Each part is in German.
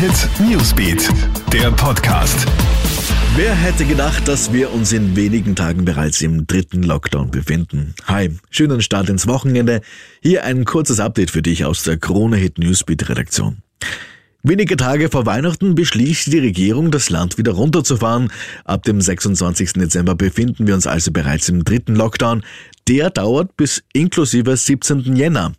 Hit Newsbeat, der Podcast. Wer hätte gedacht, dass wir uns in wenigen Tagen bereits im dritten Lockdown befinden? Hi, schönen Start ins Wochenende. Hier ein kurzes Update für dich aus der Krone Hit Newsbeat Redaktion. Wenige Tage vor Weihnachten beschließt die Regierung, das Land wieder runterzufahren. Ab dem 26. Dezember befinden wir uns also bereits im dritten Lockdown. Der dauert bis inklusive 17. Jänner.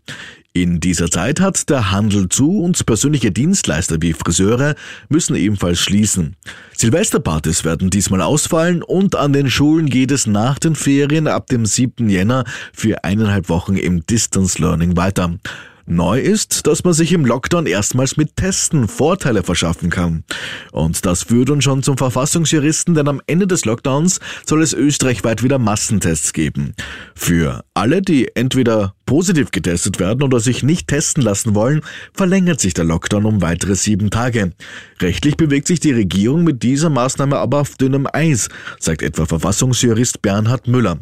In dieser Zeit hat der Handel zu und persönliche Dienstleister wie Friseure müssen ebenfalls schließen. Silvesterpartys werden diesmal ausfallen und an den Schulen geht es nach den Ferien ab dem 7. Jänner für eineinhalb Wochen im Distance Learning weiter. Neu ist, dass man sich im Lockdown erstmals mit Testen Vorteile verschaffen kann. Und das führt uns schon zum Verfassungsjuristen, denn am Ende des Lockdowns soll es österreichweit wieder Massentests geben. Für alle, die entweder positiv getestet werden oder sich nicht testen lassen wollen, verlängert sich der Lockdown um weitere sieben Tage. Rechtlich bewegt sich die Regierung mit dieser Maßnahme aber auf dünnem Eis, sagt etwa Verfassungsjurist Bernhard Müller.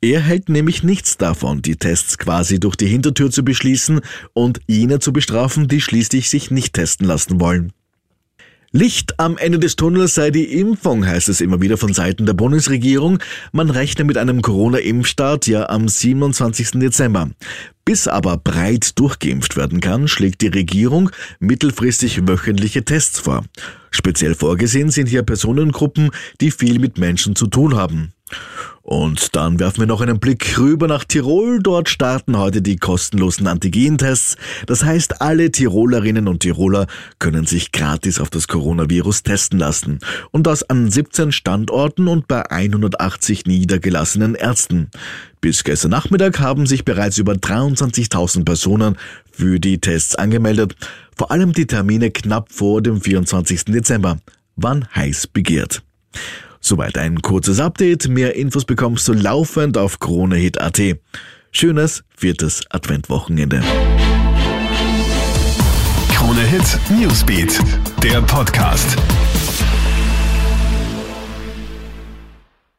Er hält nämlich nichts davon, die Tests quasi durch die Hintertür zu beschließen und jene zu bestrafen, die schließlich sich nicht testen lassen wollen. Licht am Ende des Tunnels sei die Impfung, heißt es immer wieder von Seiten der Bundesregierung. Man rechne mit einem Corona-Impfstart ja am 27. Dezember. Bis aber breit durchgeimpft werden kann, schlägt die Regierung mittelfristig wöchentliche Tests vor. Speziell vorgesehen sind hier Personengruppen, die viel mit Menschen zu tun haben. Und dann werfen wir noch einen Blick rüber nach Tirol. Dort starten heute die kostenlosen Antigentests. Das heißt, alle Tirolerinnen und Tiroler können sich gratis auf das Coronavirus testen lassen. Und das an 17 Standorten und bei 180 niedergelassenen Ärzten. Bis gestern Nachmittag haben sich bereits über 23.000 Personen für die Tests angemeldet. Vor allem die Termine knapp vor dem 24. Dezember waren heiß begehrt. Soweit ein kurzes Update. Mehr Infos bekommst du laufend auf KroneHit.at. Schönes viertes Adventwochenende. Krone Hit Newsbeat, der Podcast.